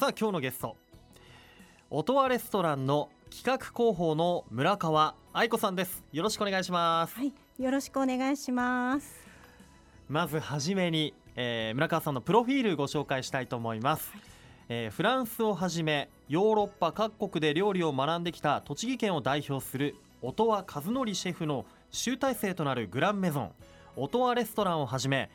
さあ今日のゲスト音羽レストランの企画広報の村川愛子さんです。よろしくお願いします。はい、よろしくお願いします。まずはじめに、えー村川さんのプロフィールご紹介したいと思います、えーフランスをはじめヨーロッパ各国で料理を学んできた栃木県を代表する音羽和則シェフの集大成となるグランメゾン音羽レストランをはじめ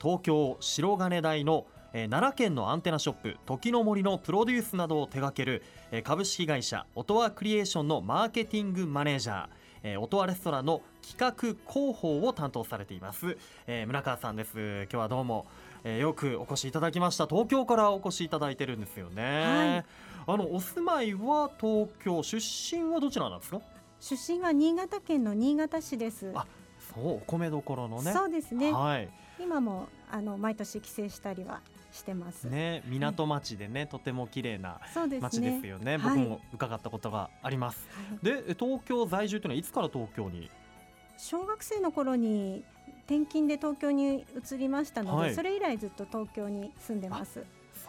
東京白金台の、えー奈良県のアンテナショップ時の森のプロデュースなどを手掛ける、えー株式会社音羽クリエーションのマーケティングマネージャーえー音羽レストランの企画広報を担当されています、えー村川さんです。今日はどうも、えーよくお越しいただきました。東京からお越しいただいてるんですよね、あのお住まいは東京出身はどちらなんですか？出身は新潟県の新潟市です。あそうお米どころのね。そうですね。はい。今もあの毎年帰省したりはしてます。ね港町でね、とても綺麗な。町ですよね。はい。僕も伺ったことがあります、はい。でえ東京在住というのはいつから東京に？小学生の頃に転勤で東京に移りましたので、はい。それ以来ずっと東京に住んでます。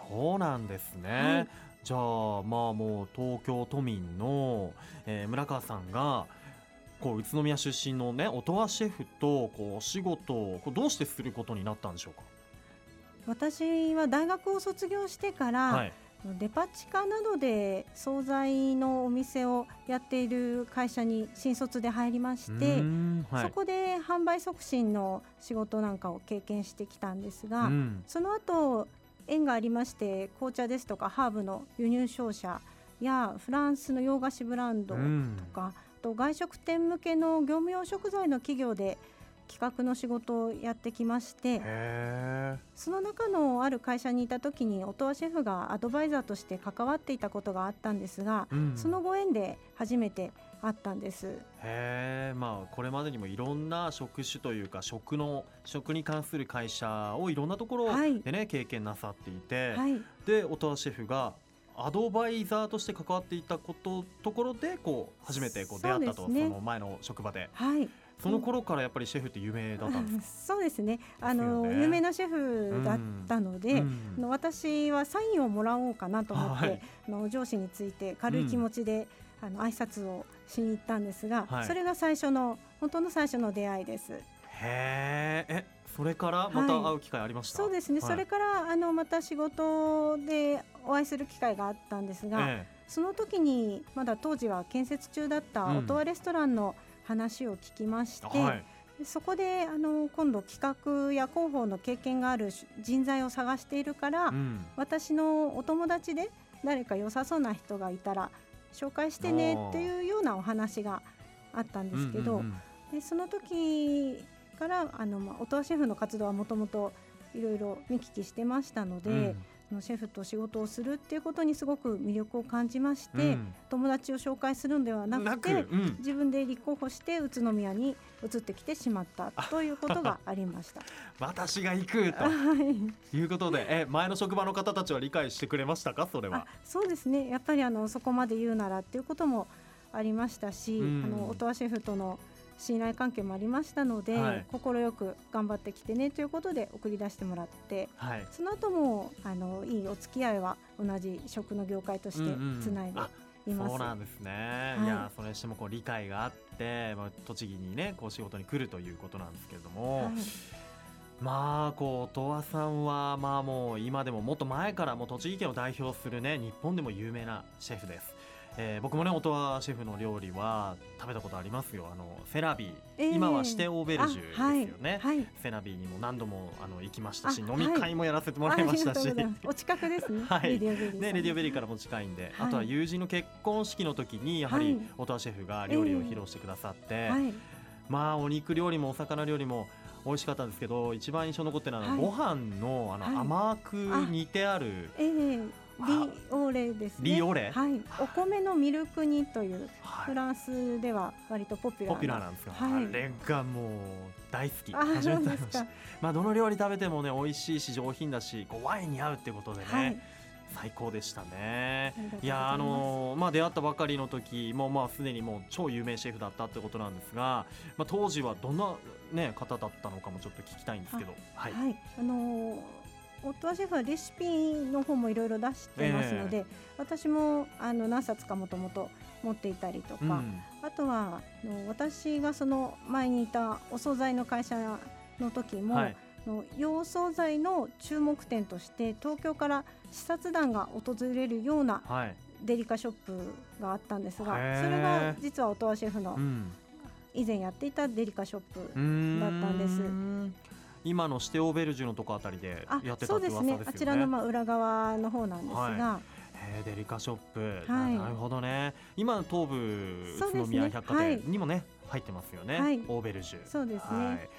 そうなんですね、はい。じゃあまあもう東京都民の、えー村川さんがこう宇都宮出身のね音羽シェフとこうお仕事をどうしてすることになったんでしょう私は大学を卒業してから、かはい。デパ地下などで惣菜のお店をやっている会社に新卒で入りましうて、はい。そこで販売促進の仕事なんかを経験してきたんですが、うん。その後縁がありまして紅茶ですとかハーブの輸入商社やフランスの洋菓子ブランドとうん。と外食店向けの業務用食材の企業で企画の仕事をやってきましてへその中のある会社にいた時に音羽シェフがアドバイザーとして関わっていたことがあったんですが、ーうん。そのご縁で初めて会ったんです。へえまあこれまでにもいろんな職種というか食の食に関する会社をいろんなところはい。でね、経験なさっていて、はい、で音羽シェフがアドバイザーとして関わっていたことところでこう初めてこう出会ったとそ,、ね。の前の職場で。はい、その頃からやっぱりシェフって有名だったんですか？そうですね。あの、ね。有名なシェフだったので、うん。私はサインをもらおうかなと思って、はい。あの上司について軽い気持ちで、あの挨拶をしに行ったんですが、はい。それが最初の本当の最初の出会いです。へー。えそれからまた会う機会ありました、そうですね。はい。それからあのまた仕事でお会いする機会があったんですが、えその時にまだ当時は建設中だったうん。音羽レストランの話を聞きまして、えはい。でそこであの今度企画や広報の経験がある人材を探しているから、うん。私のお友達で誰か良さそうな人がいたら紹介してねっていうようなお話があったんですけど、うんうんうん。でその時からあの、まあ、音羽シェフの活動はもともといろいろ見聞きしてましたので、うん。あのシェフと仕事をするっていうことにすごく魅力を感じまして、うん。友達を紹介するのではなくてうん。自分で立候補して宇都宮に移ってきてしまったということが ありました。私が行くとはい。いうことでえ前の職場の方たちは理解してくれましたか？それあはそうですね。やっぱりあのそこまで言うならっていうこともありましたし、うん。あの音羽シェフとの信頼関係もありましたので、はい。快く頑張ってきてねということで送り出してもらってはい。その後もあのいいお付き合いは同じ食の業界としてうんうんつないであいます。そうなんですね、はい。い、やそれにしてもこう理解があって、まあ、栃木にねこう仕事に来るということなんですけれども、はい。まあこう音羽さんはまあもう今でももっと前からもう栃木県を代表するね日本でも有名なシェフです、えー僕もね音羽シェフの料理は食べたことありますよ。あのセラビ。ー、えー。今はシテオーベルジュですよね、あはい、はい。セラビーにも何度もあの行きましたしあ飲み会もやらせてもらいましたし、ありがとうございお近くですね。はい。 RADIO BERRY さん。ね、 RADIO BERRYからも近いんで、はい。あとは友人の結婚式の時にやはりはい。音羽シェフが料理を披露してくださって、はい、まあお肉料理もお魚料理も美味しかったんですけど一番印象に残ってるのは、はい。ご飯のあの、はい。甘く煮てあるえー、リオレですね。リオレ？はい、お米のミルク煮というはい。フランスでは割とポピュラーな。ポピュラーなんですが、はい。あれがもう大好き。あ、初めそうですかて食べました。まあどの料理食べてもね美味しいし上品だしこうワインに合うってことでね、はい、最高でしたね。いやあのーまあ出会ったばかりの時もまあすでにもう超有名シェフだったってことなんですが、まあ、当時はどんな、ね、方だったのかもちょっと聞きたいんですけど。はい、はい、あのー夫はシェフはレシピの方もいろいろ出してますので、私もあの何冊かもともと持っていたりとか、うん。あとはあの私がその前にいたお惣菜の会社の時も、はい。あの洋惣菜の注目点として東京から視察団が訪れるようなはい。デリカショップがあったんですがへーそれが実は音羽シェフのうん。以前やっていたデリカショップ、だったんです今のシテオベルジュのとこあたりであやってたって噂ですよね。あちらのまあ裏側の方なんですが、はへーデリカショップ、はい。なるほどね。今東武宇都宮百貨はい。店にもね、入ってますよね、はい。オーベルジュ。そうですね。はい。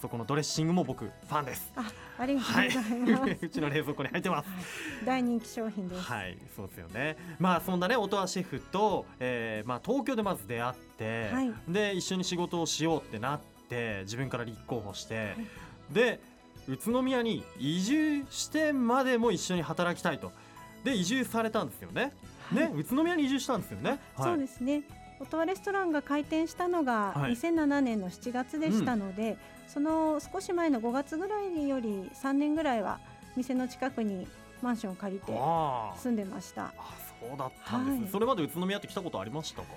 そこのドレッシングも僕ファンです。あありがとうごはいざいます、うちの冷蔵庫に入ってます。はい。大人気商品です、はい。そうですよね。まあそんなね音羽シェフと、えーまあ、東京でまず出会って、はい。で一緒に仕事をしようってなって自分から立候補して、いで宇都宮に移住してまでも一緒に働きたいと。で移住されたんですよね、はい。ね宇都宮に移住したんですよね、そうですすね。音羽レストランが開店したのがはい。2007年の7月でしたので、その少し前の5月ぐらいより3年ぐらいは店の近くにマンションを借りて住んでました。あそうだったんです、はい。それまで宇都宮って来たことありましたか？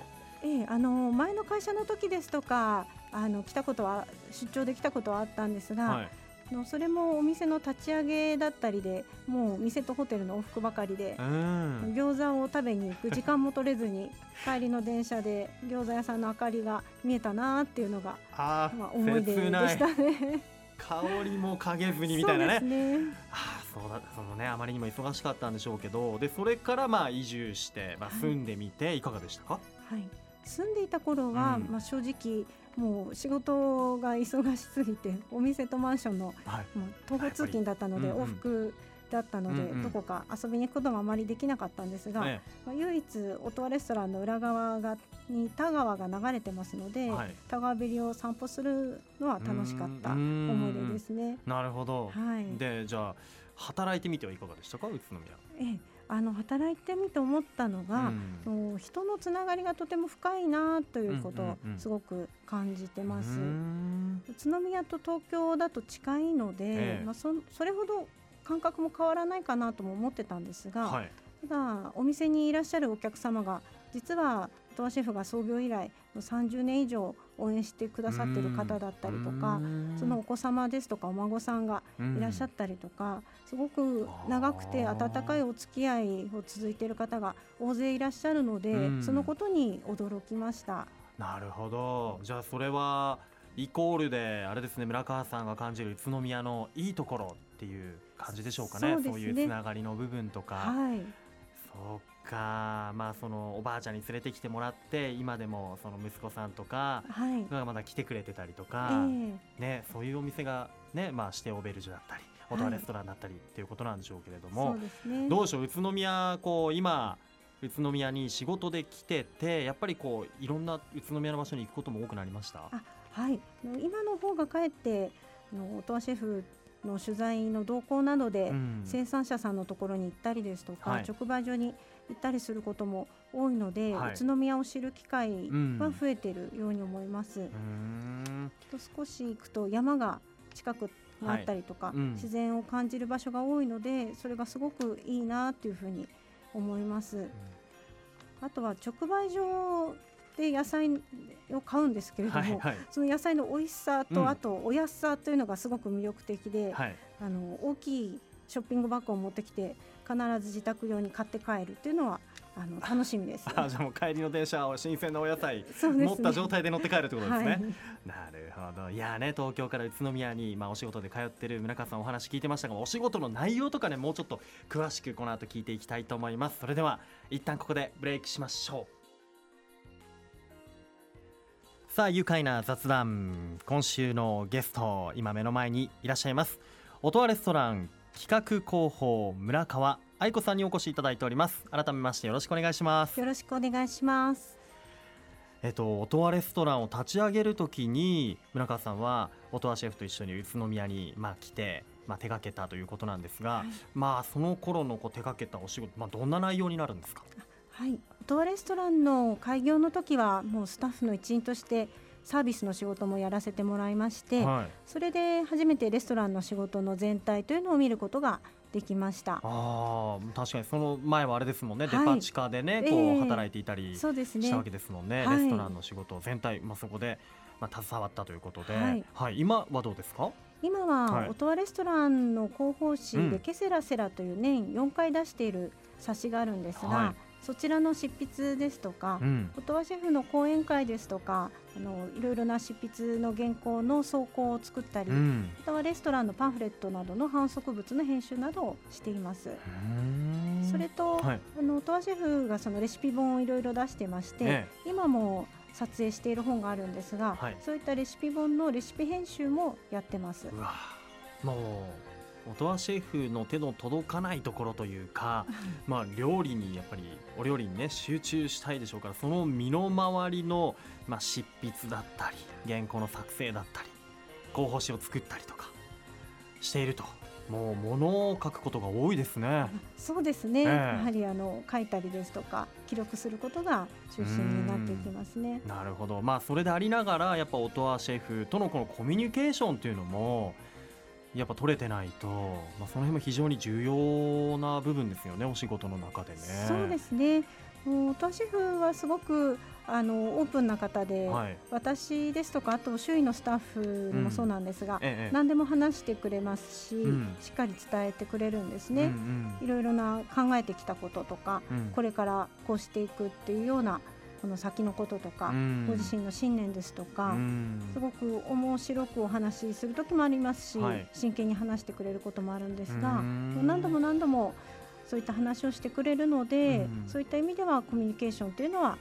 ええ、あの前の会社の時ですとか、あの来たことは出張で来たことはあったんですが、はいあのそれもお店の立ち上げだったりで、もう店とホテルの往復ばかりでう。ん餃子を食べに行く時間も取れずに 帰りの電車で餃子屋さんの明かりが見えたなっていうのがあー、まあ、思い出でしたね。香りも嗅げずにみたいなねね。ああそうだそのねあまりにも忙しかったんでしょうけどでそれからまあ移住して、まあ、はい住んでみていかがでしたか、はい。住んでいた頃は、うん。まあ正直もう仕事が忙しすぎてお店とマンションのはい。もう徒歩通勤だったので往復だったので、うんうんどこか遊びに行くこともあまりできなかったんですが、ね。まあ、唯一音羽レストランの裏側がに田川が流れてますので、はい。田川べりを散歩するのは楽しかったうん。思い出ですね。なるほど、はい。でじゃあ働いてみてはいかがでしたか？宇都宮、ええ、あの働いてみて思ったのが、うん。もう人のつながりがとても深いなということをうんうんうん。すごく感じてます。うーん。宇都宮と東京だと近いので、ええ。まあ、そそれほど感覚も変わらないかなとも思ってたんですが、はい。ただお店にいらっしゃるお客様が実はトワシェフが創業以来の30年以上応援してくださっている方だったりとかそのお子様ですとかお孫さんがいらっしゃったりとか、すごく長くて温かいお付き合いを続いている方が大勢いらっしゃるので、うん。そのことに驚きました。なるほど。じゃあそれはイコールであれですね村川さんが感じる宇都宮のいいところっていう感じでしょうかね。そうね。いうつながりの部分とか、はい、そうかまあそのおばあちゃんに連れてきてもらって今でもその息子さんとかはい、がまだ来てくれてたりとえか、えね、そういうお店がね、まあ、シテオベルジュだったりオトワレストランだったりっていうことなんでしょうけれども、そうですね。どうでしょう宇都宮こう今宇都宮に仕事で来ててやっぱりこういろんな宇都宮の場所に行くことも多くなりました？あはい、今の方がかえって音羽シェフの取材の動向などで、うん。生産者さんのところに行ったりですとか、はい。直売所に行ったりすることも多いので、はい。宇都宮を知る機会うん。は増えているように思います。と少し行くと山が近くにあったりとか、はい。うん。自然を感じる場所が多いのでそれがすごくいいなというふうに思います。あとは直売所で野菜を買うんですけれども、はいはい。その野菜の美味しさと、うん。あとお安さというのがすごく魅力的で、はい。あの大きいショッピングバッグを持ってきて必ず自宅用に買って帰るっていうのはあの楽しみです。あじゃあもう帰りの電車を新鮮なお野菜ね。持った状態で乗って帰るってことですね。はい。なるほどいやね東京から宇都宮に、まあ、お仕事で通ってる村川さんお話聞いてましたがお仕事の内容とかねもうちょっと詳しくこの後聞いていきたいと思います。それでは一旦ここでブレイクしましょう。さあ愉快な雑談。今週のゲスト今目の前にいらっしゃいます。音羽レストラン企画広報村川愛子さんにお越しいただいております。改めましてよろしくお願いします。よろしくお願いします。えっと、音羽レストランを立ち上げるときに村川さんは音羽シェフと一緒に宇都宮に、まあ、来て、まあ、手掛けたということなんですが、はい。まあ、その頃のこう手掛けたお仕事、まあ、どんな内容になるんですか、はい、音羽レストランの開業の時はもうスタッフの一員としてサービスの仕事もやらせてもらいまして、はい、それで初めてレストランの仕事の全体というのを見ることができました。あ確かにその前はあれですもんね、はい、デパ地下でね、こう働いていたりしたわけですもんね、えー、レストランの仕事全体、まあ、そこで、まあ、携わったということで、はい、はい、今はどうですか？今は、オトワレストランの広報誌で、ケセラセラという年4回出している冊子があるんですが、はい、そちらの執筆ですとか、うん、音羽シェフの講演会ですとかあのいろいろな執筆の原稿の草稿を作ったり、うん、またはレストランのパンフレットなどの販促物の編集などをしています。それと、はい、あの音羽シェフがそのレシピ本をいろいろ出してまして、ええ、今も撮影している本があるんですが、はい、そういったレシピ本のレシピ編集もやってます。もう音羽シェフの手の届かないところというか、まあ、料理にやっぱりお料理にね集中したいでしょうからその身の回りの、まあ、執筆だったり原稿の作成だったり候補誌を作ったりとかしているともう物を書くことが多いですね。そうですね。えー、やはりあの書いたりですとか記録することが中心になっていきますね。なるほど。まあそれでありながらやっぱ音羽シェフとのこのコミュニケーションというのもやっぱ取れてないと、まあ、その辺も非常に重要な部分ですよねお仕事の中でね。そうですね。もうシェフはすごくあのオープンな方で、はい、私ですとかあと周囲のスタッフもそうなんですが、うんええ、何でも話してくれますし、うん、しっかり伝えてくれるんですね、うんうん、いろいろな考えてきたこととか、うん、これからこうしていくっていうようなこの先のこととか、うん、ご自身の信念ですとか、うん、すごく面白くお話しする時もありますし、はい、真剣に話してくれることもあるんですが、何度も何度もそういった話をしてくれるので、そういった意味ではコミュニケーションというのは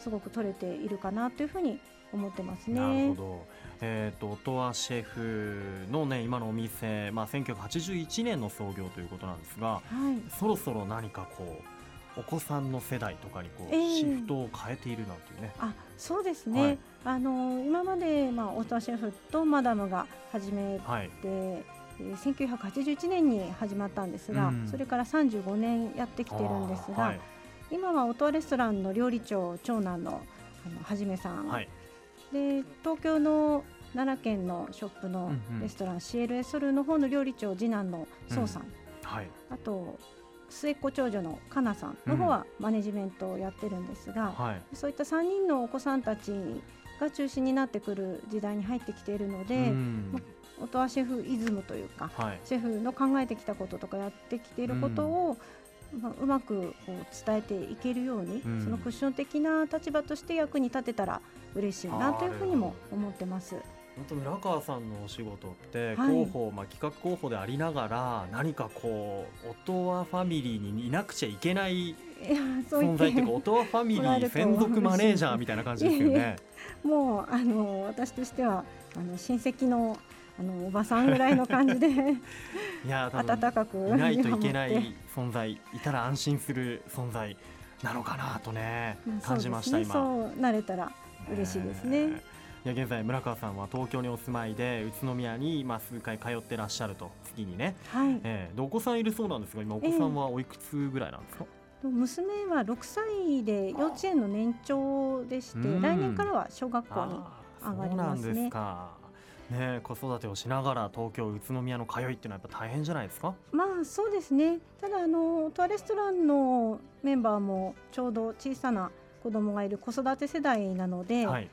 すごく取れているかなというふうに思ってますね。なるほど。えーと、音羽シェフの、ね、今のお店、まあ、1981年の創業ということなんですが、はい、そろそろ何かこうお子さんの世代とかにこう、えー、シフトを変えているなんていうね。あそうですね、はい、あの今まで、まあ、オタシェフとマダムが始めて、はい、えー、1981年に始まったんですが、うん、それから35年やってきてるんですが、はい、今はオトワレストランの料理長長男のあのはじめさん、はい、で東京の奈良県のショップのレストラン、うんうん、CLS ソルの方の料理長次男の宋さん、うん、はい、あと末っ子長女のかなさんの方はマネジメントをやってるんですが、うんはい、そういった3人のお子さんたちが中心になってくる時代に入ってきているので、うん、音羽シェフイズムというか、はい、シェフの考えてきたこととかやってきていることを、うん。まあ、うまくこう伝えていけるように、うん、そのクッション的な立場として役に立てたら嬉しいなというふうにも思ってます。本当村川さんのお仕事って広報、はい、まあ、企画候補でありながら何かこう音羽ファミリーにいなくちゃいけない存在っていうか音羽ファミリー専属マネージャーみたいな感じですよね。もうあの私としてはあの親戚のあのおばさんぐらいの感じで いや温かくいないといけない存在いたら安心する存在なのかなとね感じました、ね、今そうなれたら嬉しいですね。いや現在村川さんは東京にお住まいで宇都宮にまあ数回通ってらっしゃると。月にね、はい。えー、でお子さんいるそうなんですが今お子さんはおいくつぐらいなんですか、えー、娘は6歳で幼稚園の年長でして来年からは小学校に上がりますね。ね、子育てをしながら東京宇都宮の通いっていうのはやっぱ大変じゃないですか？まあそうですね。ただあのトアレストランのメンバーもちょうど小さな子供がいる子育て世代なので、はい、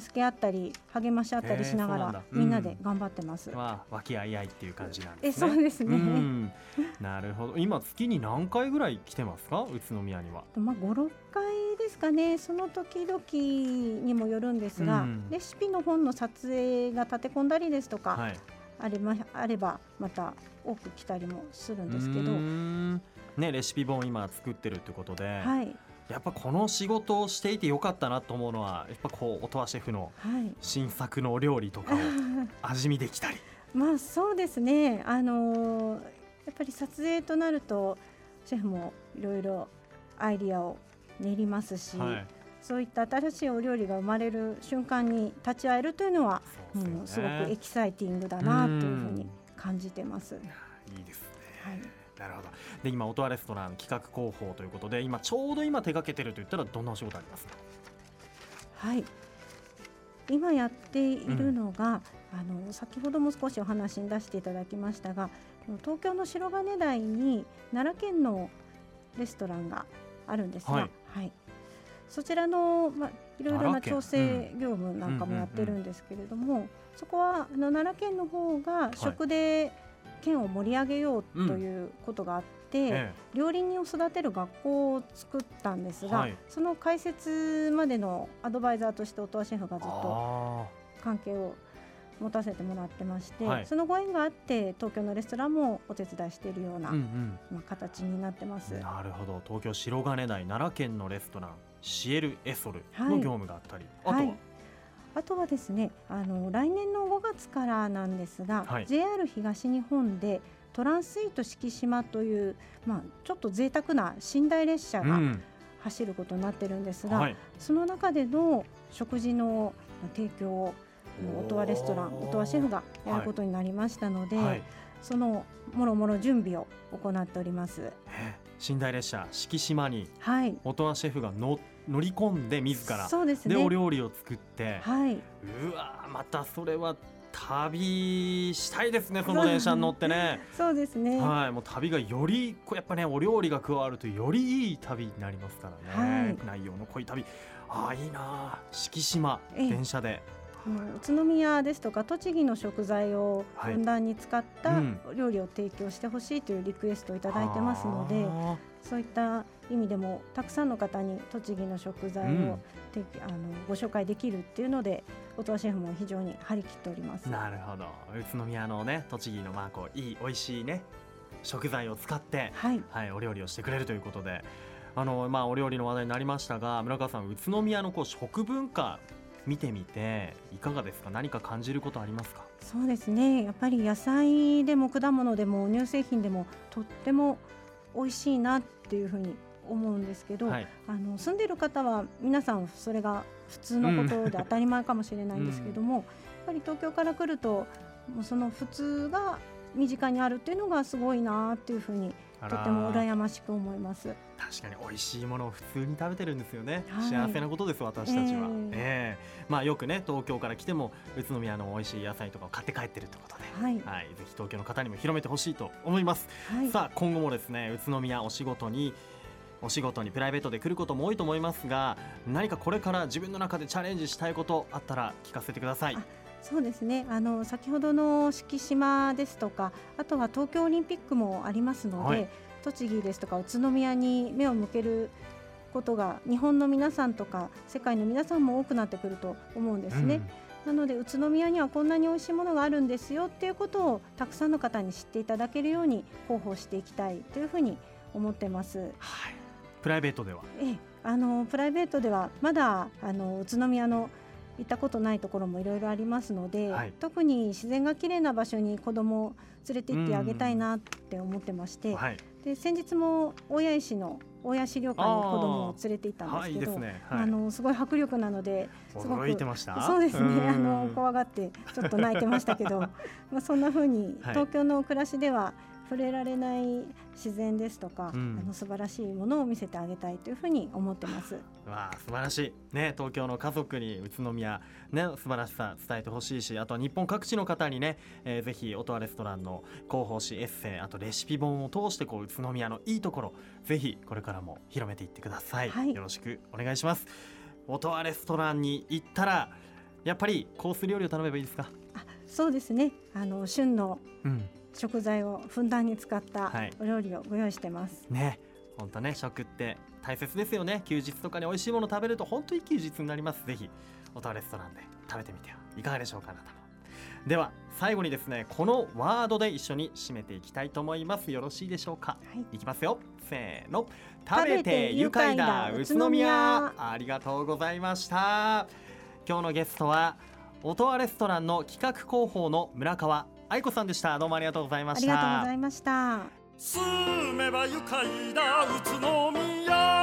助け合ったり励まし合ったりしながら、みんなで頑張ってます。は和気あいあいっていう感じなんですね。そうですね。なるほど。今月に何回ぐらい来てますか、宇都宮には。まあ五六回ですかね。その時々にもよるんですが、レシピの本の撮影が立て込んだりですとか、はい、あれまあればまた多く来たりもするんですけど。ね、レシピ本今作ってるってことで、はい、やっぱこの仕事をしていてよかったなと思うのはやっぱこう音羽シェフの新作のお料理とかを 味見できたり。まあそうですね。あのー、やっぱり撮影となるとシェフもいろいろアイディアを練りますし、はい、そういった新しいお料理が生まれる瞬間に立ち会えるというのはす,、ね、うん、すごくエキサイティングだなというふうに感じてます。いいですね、はいなるほど。で今音羽レストラン企画広報ということで今ちょうど今手掛けてるといったらどんなお仕事ありますか？はい。今やっているのが、うん、あの先ほども少しお話に出していただきましたが東京の白金台に奈良県のレストランがあるんですが、はい、はい、そちらの、まあ、いろいろな調整業務なんかもやってるんですけれども、そこはあの奈良県の方が食で県を盛り上げようということがあって、はい、料理人を育てる学校を作ったんですが、はい、その開設までのアドバイザーとして音羽シェフがずっと関係を持たせてもらってまして、はい、そのご縁があって東京のレストランもお手伝いしているような、うんうん、まあ、形になってます。なるほど。東京白金台奈良県のレストランシエル・エソルの業務があったり、あとは、あとはですねあの来年の5月からなんですが、はい、JR 東日本でトランスイート四季島という、まあ、ちょっと贅沢な寝台列車が走ることになってるんですが、うんはい、その中での食事の提供を音羽レストラン音羽シェフがやることになりましたので、はい、そのもろもろ準備を行っております。寝台列車四季島に音羽シェフが乗乗り込んで自らそうです、ね、でお料理を作って、はい、うわまたそれは旅したいですねその電車に乗ってね。そうですね。はいもう旅がよりやっぱねお料理が加わるとよりいい旅になりますからね、はい、内容の濃い旅。ああいいな四季島電車で宇都宮ですとか栃木の食材をふんだんに使った料理を提供してほしいというリクエストを頂いてますので、そういった意味でもたくさんの方に栃木の食材を、うん、あのご紹介できるっていうので音羽シェフも非常に張り切っております。なるほど。宇都宮のね栃木のまあこういい美味しいね食材を使って、はい、はい、お料理をしてくれるということであの、まあ、お料理の話題になりましたが村川さん宇都宮のこう食文化見てみていかがですか？何か感じることありますか？そうですね。やっぱり野菜でも果物でも乳製品でもとっても美味しいなっていうふうに思うんですけど、はい、あの住んでいる方は皆さんそれが普通のことで当たり前かもしれないんですけども、うん、やっぱり東京から来るともうその普通が身近にあるっていうのがすごいなっていうふうにとても羨ましく思います。確かに美味しいものを普通に食べてるんですよね、はい、幸せなことです私たちは、えー、えー、まあよくね東京から来ても宇都宮の美味しい野菜とかを買って帰ってるってことで、はい、はい、ぜひ東京の方にも広めてほしいと思います、はい、さあ今後もですね宇都宮お仕事にお仕事にプライベートで来ることも多いと思いますが何かこれから自分の中でチャレンジしたいことあったら聞かせてください。そうですね。あの先ほどの敷島ですとかあとは東京オリンピックもありますので、はい、栃木ですとか宇都宮に目を向けることが日本の皆さんとか世界の皆さんも多くなってくると思うんですね。うん、なので宇都宮にはこんなに美味しいものがあるんですよっていうことをたくさんの方に知っていただけるように広報していきたいというふうに思ってます。はい。プライベートでは。え。あのプライベートではまだあの宇都宮の行ったことないところもいろいろありますので、はい、特に自然が綺麗な場所に子供を連れて行ってあげたいなって思ってまして、はい、で先日も大谷石の大谷資料館に子供を連れて行ったんですけど、ね。はい、あのすごい迫力なのですごくそうですねあの怖がってちょっと泣いてましたけど まあそんな風に東京の暮らしでは触れられない自然ですとか、うん、あの素晴らしいものを見せてあげたいというふうに思ってます。わあ素晴らしい。ね東京の家族に宇都宮ね素晴らしさ伝えてほしいしあとは日本各地の方にね、えー、ぜひ音羽レストランの広報誌エッセイあとレシピ本を通してこう宇都宮のいいところぜひこれからも広めていってください、はい、よろしくお願いします。音羽レストランに行ったらやっぱりコース料理を頼めばいいですか？あそうですね。あの旬の、うん食材をふんだんに使ったお料理をご用意してます。はい、ね。本当ね食って大切ですよね。休日とかに美味しいもの食べると本当に休日になります。ぜひオタレストランで食べてみてはいかがでしょうかあなたも。では最後にですねこのワードで一緒に締めていきたいと思います。よろしいでしょうか、はい、いきますよ。せーの。食べて愉快な宇都宮。ありがとうございました。今日のゲストは音羽レストランの企画広報の村川愛子さんでした。どうもありがとうございました。ありがとうございました。住めば愉快だ。宇都宮